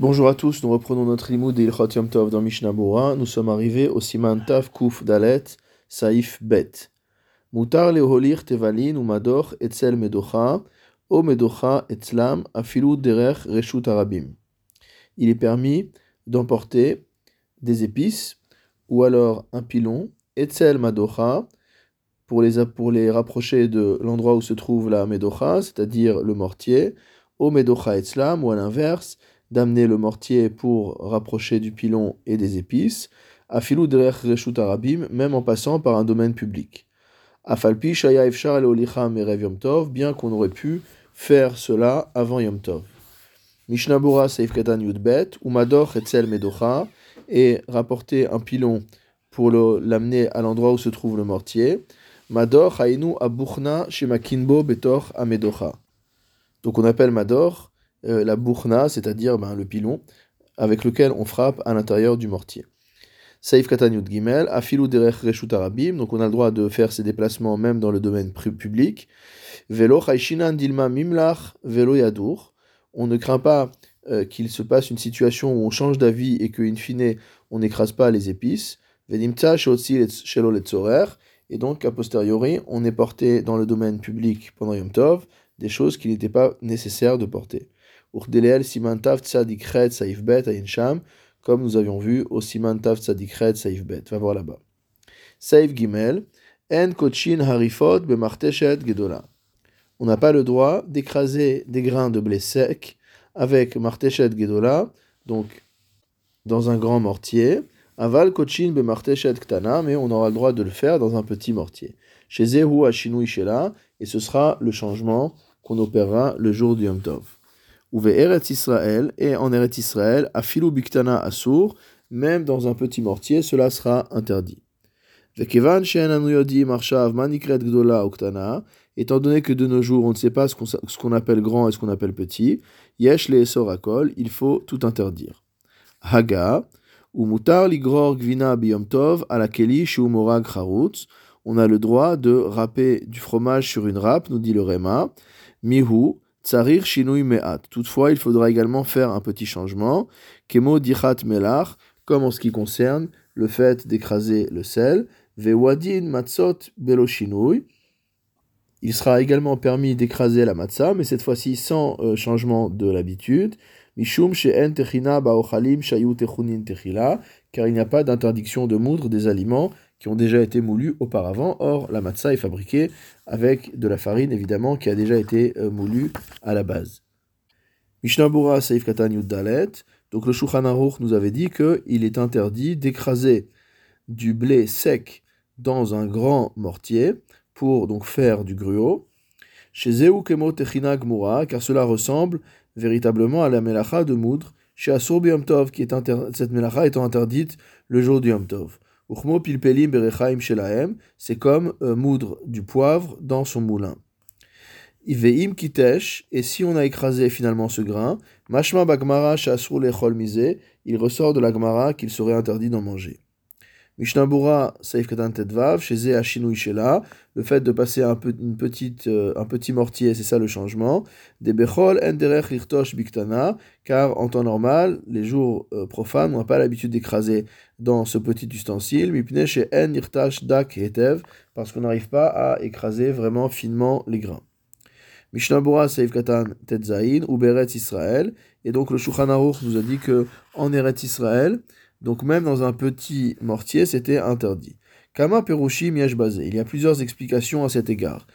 Bonjour à tous, nous reprenons notre limoud de Ilchot Yom Tov dans Mishnah. Nous sommes arrivés au Siman Tav Kuf Dalet Saif Bet. Mutar leholir tevalin ou etzel medocha, o medocha etzlam afilu derech reshut arabim. Il est permis d'emporter des épices ou alors un pilon, etzel madocha, pour les, pour les rapprocher de l'endroit où se trouve la medocha, c'est-à-dire le mortier, o medocha etzlam, ou à l'inverse, d'amener le mortier pour rapprocher du pilon et des épices, afilou derech reshut arabim, même en passant par un domaine public. Afalpi shaya efshar el merev yom tov, bien qu'on aurait pu faire cela avant yom tov. Mishnabura seif katan yudbet, umador etzel medocha, et rapporter un pilon pour l'amener à l'endroit où se trouve le mortier. Mador hainu abuchna shemakinbo betor amedocha. Donc on appelle Mador euh, la bourna, c'est-à-dire ben, le pilon, avec lequel on frappe à l'intérieur du mortier. Saif Gimel, Afilou Derech Reshut Arabim, donc on a le droit de faire ces déplacements même dans le domaine public. Velo Chaishinan Dilma Mimlach, Velo Yadour. On ne craint pas euh, qu'il se passe une situation où on change d'avis et qu'in fine on n'écrase pas les épices. Venimta Shelo Letzorer. Et donc, a posteriori, on est porté dans le domaine public pendant Yom Tov des choses qu'il n'était pas nécessaire de porter. Urdeleel Simantav Tzadik Saif Bet Sham, comme nous avions vu au Simantav Tzadik Saif Bet. Va voir là-bas. Saif Gimel, En Kochin Harifot Bemarteshet Gedola. On n'a pas le droit d'écraser des grains de blé sec avec Marteshet Gedola, donc dans un grand mortier. Aval Kochin Bemarteshet Ktana, mais on aura le droit de le faire dans un petit mortier. Chez Zehu Ashinu Ishela, et ce sera le changement qu'on opérera le jour du Yom Tov. Ouve Eretz Israël, et en Eretz Israël, Afilu Biktana Asur, même dans un petit mortier, cela sera interdit. Étant donné que de nos jours on ne sait pas ce qu'on appelle grand et ce qu'on appelle petit, Yesh le Sorakol, il faut tout interdire. Haga, ou Mutar Ligror Gvina Biyom Tov, Alakeli Shumorag Charutz, on a le droit de râper du fromage sur une râpe, nous dit le Réma. Mihu, Tsarir Shinui Me'at. Toutefois, il faudra également faire un petit changement. Kemo Dichat Melach, comme en ce qui concerne le fait d'écraser le sel. Vewadin Matzot Belo Shinui. Il sera également permis d'écraser la matzah, mais cette fois-ci sans euh, changement de l'habitude. Mishum she'en techina ba'ochalim shayu techunin techila, car il n'y a pas d'interdiction de moudre des aliments qui ont déjà été moulus auparavant. Or, la matzah est fabriquée avec de la farine, évidemment, qui a déjà été euh, moulue à la base. Mishnah Saif Katan Dalet. Donc, le Shulchan Aruch nous avait dit qu'il est interdit d'écraser du blé sec dans un grand mortier pour donc faire du gruau. Chez Zeu Kemo Techina Gmura, car cela ressemble véritablement à la melacha de moudre. Chez Asur Tov, qui est cette melacha étant interdite le jour du Yom Tov c'est comme euh, moudre du poivre dans son moulin. Iveim kitesh, et si on a écrasé finalement ce grain, mashma bagmara lechol il ressort de la gmara qu'il serait interdit d'en manger. Mishnabura Saif Katan Tedvav, chez Ze Shela, le fait de passer un, une petite, euh, un petit mortier, c'est ça le changement. Des Bechol Enderech Lirtosh Biktana, car en temps normal, les jours euh, profanes, on n'a pas l'habitude d'écraser dans ce petit ustensile. Mipne chez En Irtash Dak Hetev, parce qu'on n'arrive pas à écraser vraiment finement les grains. Mishnabura Saif Katan Tetzain, ou Beretz Israël, et donc le Shulchan nous a dit que en Eretz Israël, donc même dans un petit mortier, c'était interdit. Kama perushim yesh. Il y a plusieurs explications à cet égard.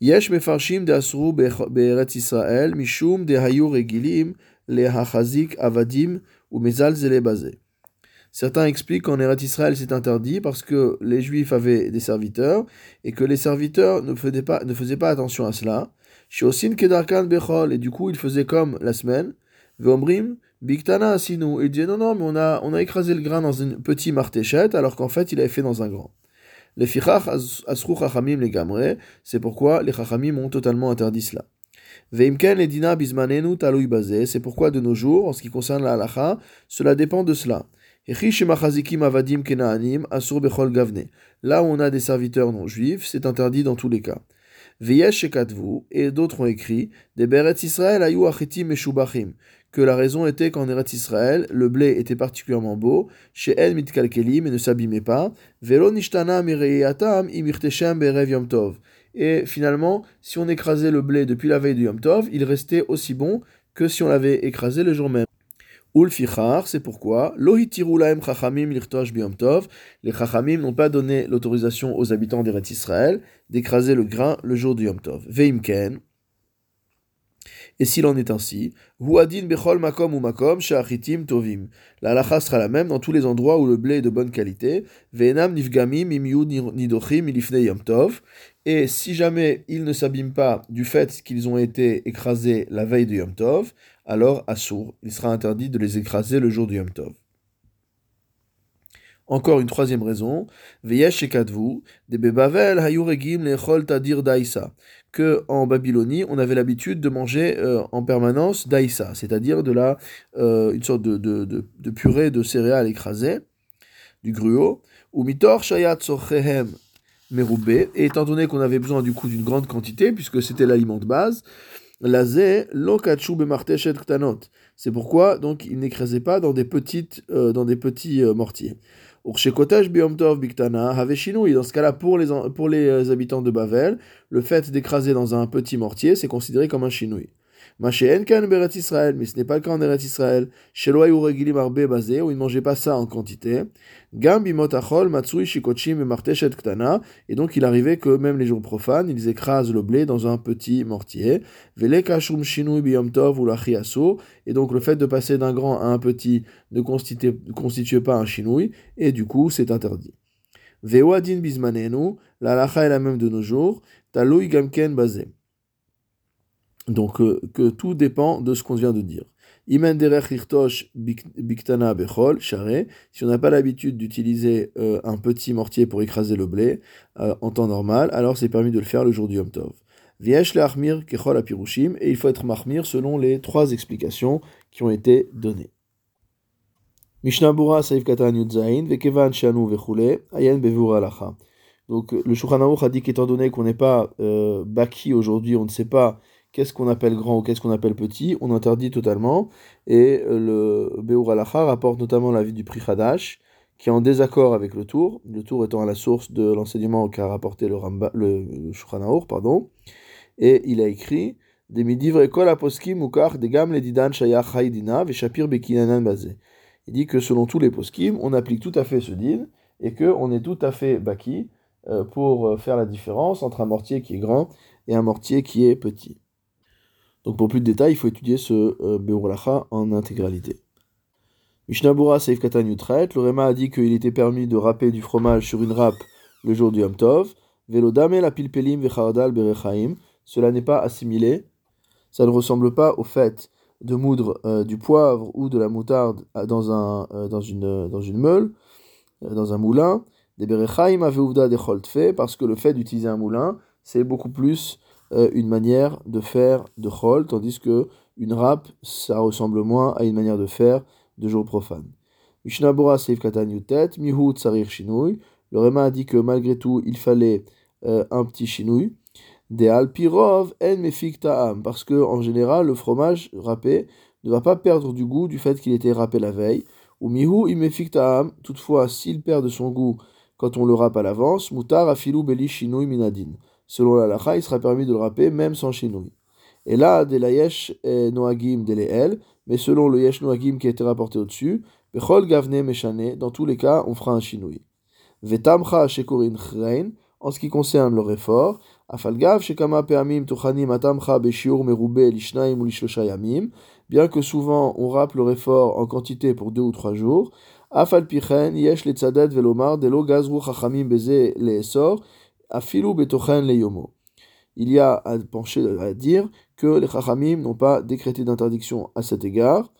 Yesh de asru be'eretz Israël mishum de hayu regilim le hachazik avadim ou mezal. Certains expliquent qu'en Eretz Israël c'est interdit parce que les Juifs avaient des serviteurs et que les serviteurs ne faisaient pas, ne faisaient pas attention à cela. Shosin kedarkan bechol et du coup ils faisaient comme la semaine. Vomrim Biktana sinou. Il dit non, non, mais on a, écrasé le grain dans un petit martéchette, alors qu'en fait, il avait fait dans un grand. Les fichach asru chachamim les gamre, c'est pourquoi les chachamim ont totalement interdit cela. Veimken les dina bismanenu talui bazé, c'est pourquoi de nos jours, en ce qui concerne la halacha, cela dépend de cela. Là où on a des serviteurs non juifs, c'est interdit dans tous les cas. Et d'autres ont écrit, des Beretz Israël que la raison était qu'en Eretz Israël, le blé était particulièrement beau, chez El mitkalkelim et ne s'abîmait pas, berev. Et finalement, si on écrasait le blé depuis la veille du Yom Tov, il restait aussi bon que si on l'avait écrasé le jour même. Ulfichar, c'est pourquoi, lohitiru chachamim lirtosh biyom tov, les chachamim n'ont pas donné l'autorisation aux habitants d'Eretz Israël d'écraser le grain le jour du Yom Tov. Veimken, et s'il en est ainsi, Huadin bechol makom ou makom shachitim tovim. La halacha sera la même dans tous les endroits où le blé est de bonne qualité. Ve'enam nifgamim imyu nidochim ilifne yom tov. Et si jamais ils ne s'abîment pas du fait qu'ils ont été écrasés la veille du yom tov, alors assour, il sera interdit de les écraser le jour du yom tov. Encore une troisième raison, de que en Babylonie, on avait l'habitude de manger euh, en permanence Daïsa, c'est-à-dire de la, euh, une sorte de, de, de, purée de céréales écrasées, du gruau, ou Mitor Shayat Et étant donné qu'on avait besoin du coup d'une grande quantité, puisque c'était l'aliment de base, Lazé Lokachu Bemarteshet Ktanot. C'est pourquoi donc il n'écrasait pas dans des petites, euh, dans des petits mortiers. Dans ce cas-là, pour les, pour les euh, habitants de Bavel, le fait d'écraser dans un petit mortier, c'est considéré comme un chinoui. Mais ce n'est pas le cas en Eretz Israël. Ou Regilim Arbe basé, où ils ne mangeaient pas ça en quantité. Gam Bimotachol, Matsui, Shikochim et Marteshet Ktana. Et donc il arrivait que même les jours profanes, ils écrasent le blé dans un petit mortier. Vele Kashum Shinui Biyom Tov ou Lachiaso. Et donc le fait de passer d'un grand à un petit ne constitue, pas un chinouille, et du coup c'est interdit. Veoadin Bismanenu, la lacha est la même de nos jours. Taloui Gamken basé. Donc, euh, que tout dépend de ce qu'on vient de dire. biktana bechol, Si on n'a pas l'habitude d'utiliser euh, un petit mortier pour écraser le blé euh, en temps normal, alors c'est permis de le faire le jour du Yom Tov. Viesh le kechol apirushim, et il faut être mahmir selon les trois explications qui ont été données. Mishnah Saif Katan Yudzain, Vekevan Shanu Vechule, Ayen Bevur Alacha. Donc le Shulchan a dit qu'étant donné qu'on n'est pas baki aujourd'hui, on ne sait pas qu'est-ce qu'on appelle grand ou qu'est-ce qu'on appelle petit, on interdit totalement. Et euh, le Beur Alacha rapporte notamment l'avis du Pri Hadash, qui est en désaccord avec le Tour, le Tour étant à la source de l'enseignement qu'a rapporté le, Ramba, le, pardon. Et il a écrit. Il dit que selon tous les poskim, on applique tout à fait ce din et que on est tout à fait baki euh, pour euh, faire la différence entre un mortier qui est grand et un mortier qui est petit. Donc pour plus de détails, il faut étudier ce euh, en intégralité. Mishnabura Seif Katan le Réma a dit qu'il était permis de râper du fromage sur une râpe le jour du Yom Tov. Velodame la pilpelim vechardal berechaim. Cela n'est pas assimilé. Ça ne ressemble pas au fait de moudre euh, du poivre ou de la moutarde dans, un, euh, dans, une, dans une meule, euh, dans un moulin. Des berechaim aveuvda des parce que le fait d'utiliser un moulin, c'est beaucoup plus euh, une manière de faire de chol, tandis que une râpe, ça ressemble moins à une manière de faire de jour profane. Mishnabura Seif Katan Yutet, Mihu Tsarir Shinui. Le Réma a dit que malgré tout, il fallait euh, un petit chinouille. De Alpirov en Mefik Ta'am, parce que en général, le fromage râpé ne va pas perdre du goût du fait qu'il était râpé la veille. Ou Mihu Imefik Ta'am, toutefois, s'il perd de son goût quand on le râpe à l'avance, Mutar Afilu Beli Shinui Minadin. Selon la lacha, il sera permis de le râper même sans chinouille. Et là, de la yesh noagim de el, mais selon le yesh noagim qui a été rapporté au-dessus, bechol gavne meshane, dans tous les cas, on fera un chinouille. Vetamcha shekorin chrein, en ce qui concerne le réfort, afalgav shekama peamim tuchanim atamcha beshiur merube lishnaim ou lishlosha yamim, bien que souvent on râpe le réfort en quantité pour deux ou trois jours, afalpichen yesh le tzadet velomar delo gazru chachamim beze leesor, Afilu betochen le yomo. Il y a à pencher à dire que les chachamim n'ont pas décrété d'interdiction à cet égard,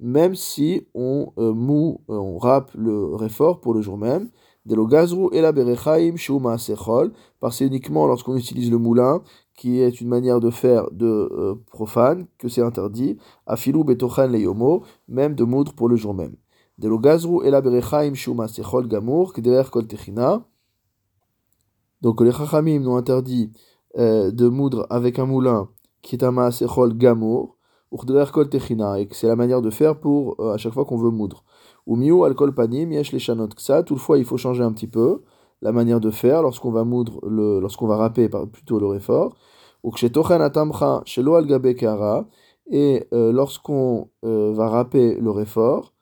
même si on euh, mou, euh, on râpe le réfort pour le jour même. De lo gazru et la berechaim shuma sechol, parce que uniquement lorsqu'on utilise le moulin, qui est une manière de faire de euh, profane, que c'est interdit. Afilu betochen le yomo, même de moudre pour le jour même. De lo gazru et la berechaim shuma sechol gamour, kederer kol techina. Donc les Chachamim n'ont interdit euh, de moudre avec un moulin qui est un maasechol gamour, ou et c'est la manière de faire pour euh, à chaque fois qu'on veut moudre. Ou miu alcool panim, yesh les chanot ça, toutefois il faut changer un petit peu la manière de faire lorsqu'on va moudre, le, lorsqu'on va râper plutôt le réfort. Ou kshetochan atamcha shelo al gabe et euh, lorsqu'on va râper le réfort,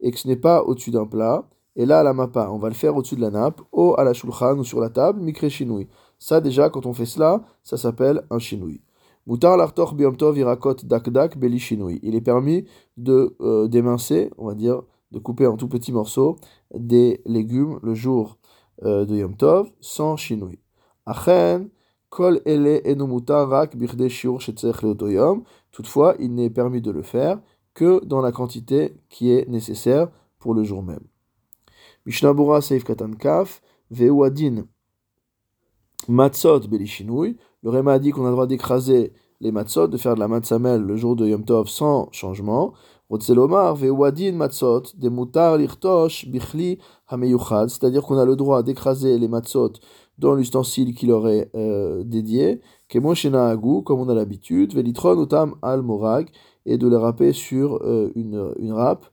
et que ce n'est pas au-dessus d'un plat, et là, à la mappa, on va le faire au-dessus de la nappe, ou à la shulchan, ou sur la table, mikre shinui. Ça, déjà, quand on fait cela, ça s'appelle un shinui. Mutar l'artor biomtov irakot dakdak beli shinui. Il est permis de euh, d'émincer, on va dire, de couper en tout petits morceaux des légumes le jour euh, de Yom Tov sans shinui. Achen, kol ele enomutar rak birde shiur yom. Toutefois, il n'est permis de le faire que dans la quantité qui est nécessaire pour le jour même. Mishnabura seif katan kaf, veuadin matzot belishinui. Le Réma dit qu'on a le droit d'écraser les matzot, de faire de la matzamel le jour de Yom Tov sans changement. Rotzelomar ve'uadin matzot de mutar lirtosh bichli hameyuchad, c'est-à-dire qu'on a le droit d'écraser les matzot dans l'ustensile qui leur est euh, dédié, kemoshena comme on a l'habitude, velitron utam al morag, et de les râper sur euh, une, une râpe.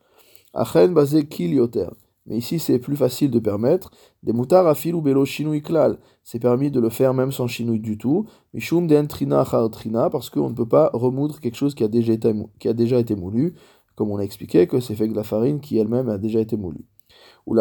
Achen kilioter. Mais ici, c'est plus facile de permettre. Des moutards à fil ou bélo chinouï klal. C'est permis de le faire même sans chinouï du tout. Mishum den trina trina, parce qu'on ne peut pas remoudre quelque chose qui a déjà été, qui a déjà été moulu, comme on l'a expliqué, que c'est fait de la farine qui elle-même a déjà été moulue. Il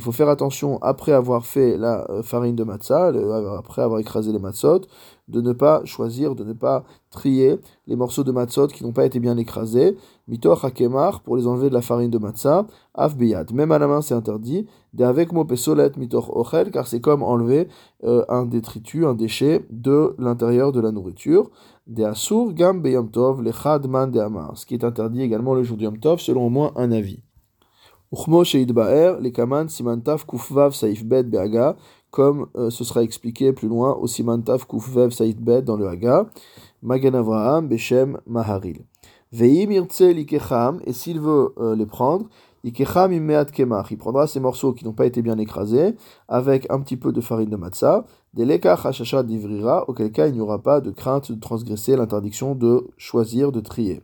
faut faire attention après avoir fait la farine de matzah, après avoir écrasé les matzot, de ne pas choisir, de ne pas trier les morceaux de matzot qui n'ont pas été bien écrasés, mitoch hakemar pour les enlever de la farine de matzah, af Même à la main c'est interdit, de avec pesolet mitoch ochel, car c'est comme enlever euh, un détritus, un déchet de l'intérieur de la nourriture de Asur Gam Beyom Tov, Lechad Man de Amar, ce qui est interdit également le jour du Yom Tov, selon au moins un avis. Uchmo Sheid Baer, les Kaman Simantav Kufvav Saif Bet Beaga, comme euh, ce sera expliqué plus loin au Simantav Kufvav Saif Bet dans le Haga, Magan Avraham Beshem Maharil. Veim Irtse Likecham, et s'il veut euh, les prendre, Ikecham Imeat Kemach, il prendra ces morceaux qui n'ont pas été bien écrasés, avec un petit peu de farine de matzah, des lekach hachasha divrira, auquel cas il n'y aura pas de crainte de transgresser l'interdiction de choisir, de trier.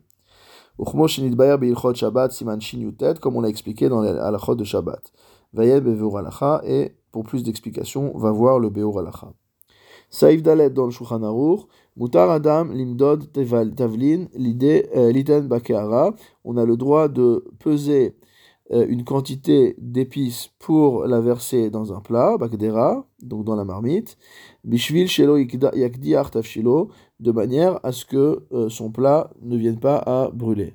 Shabbat siman comme on l'a expliqué dans l'alachot de Shabbat. Vayel beveur alacha, et pour plus d'explications, va voir le beur alacha. Saïf dalet dans le Shulchan mutar adam limdod tavlin, l'idée euh, liten bakeara, on a le droit de peser une quantité d'épices pour la verser dans un plat, bakdera, donc dans la marmite, bishvil shelo yakdi shilo, de manière à ce que euh, son plat ne vienne pas à brûler.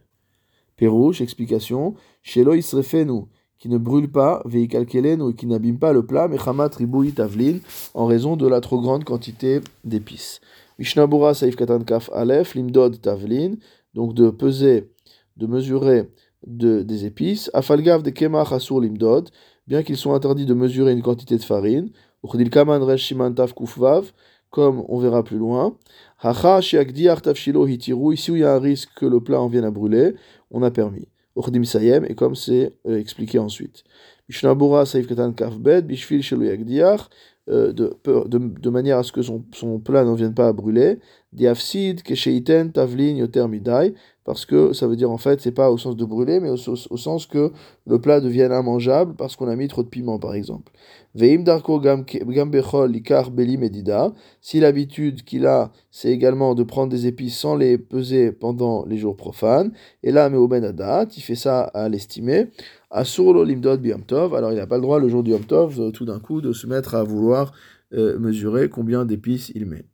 Pérouche, explication, shelo isrefenu, qui ne brûle pas, veikalkelenu, et qui n'abîme pas le plat, mechamat riboui tavlin, en raison de la trop grande quantité d'épices. Mishnabura saif katan kaf alef, limdod tavlin, donc de peser, de mesurer de, des épices. Afalgav de kemach asur limdod, bien qu'ils soient interdits de mesurer une quantité de farine. Uchdil kaman resh kufvav, comme on verra plus loin. Hacha shiakdi shilo hitiru, ici où il y a un risque que le plat en vienne à brûler, on a permis. Uchdim sayem, et comme c'est euh, expliqué ensuite. Mishnabura saif katan kafbed, bishfil shelo euh, de, de, manière à ce que son, son plat n'en vienne pas à brûler. Diafsid, kesheiten, tavlin, yoter midai, parce que ça veut dire en fait, c'est pas au sens de brûler, mais au, sens que le plat devienne immangeable parce qu'on a mis trop de piment par exemple. Veim darko gambechol likar beli medida, si l'habitude qu'il a, c'est également de prendre des épices sans les peser pendant les jours profanes, et là, mais au benadat, il fait ça à l'estimer. Asur limdod tov, alors il n'a pas le droit le jour du yom tov, tout d'un coup, de se mettre à vouloir euh, mesurer combien d'épices il met.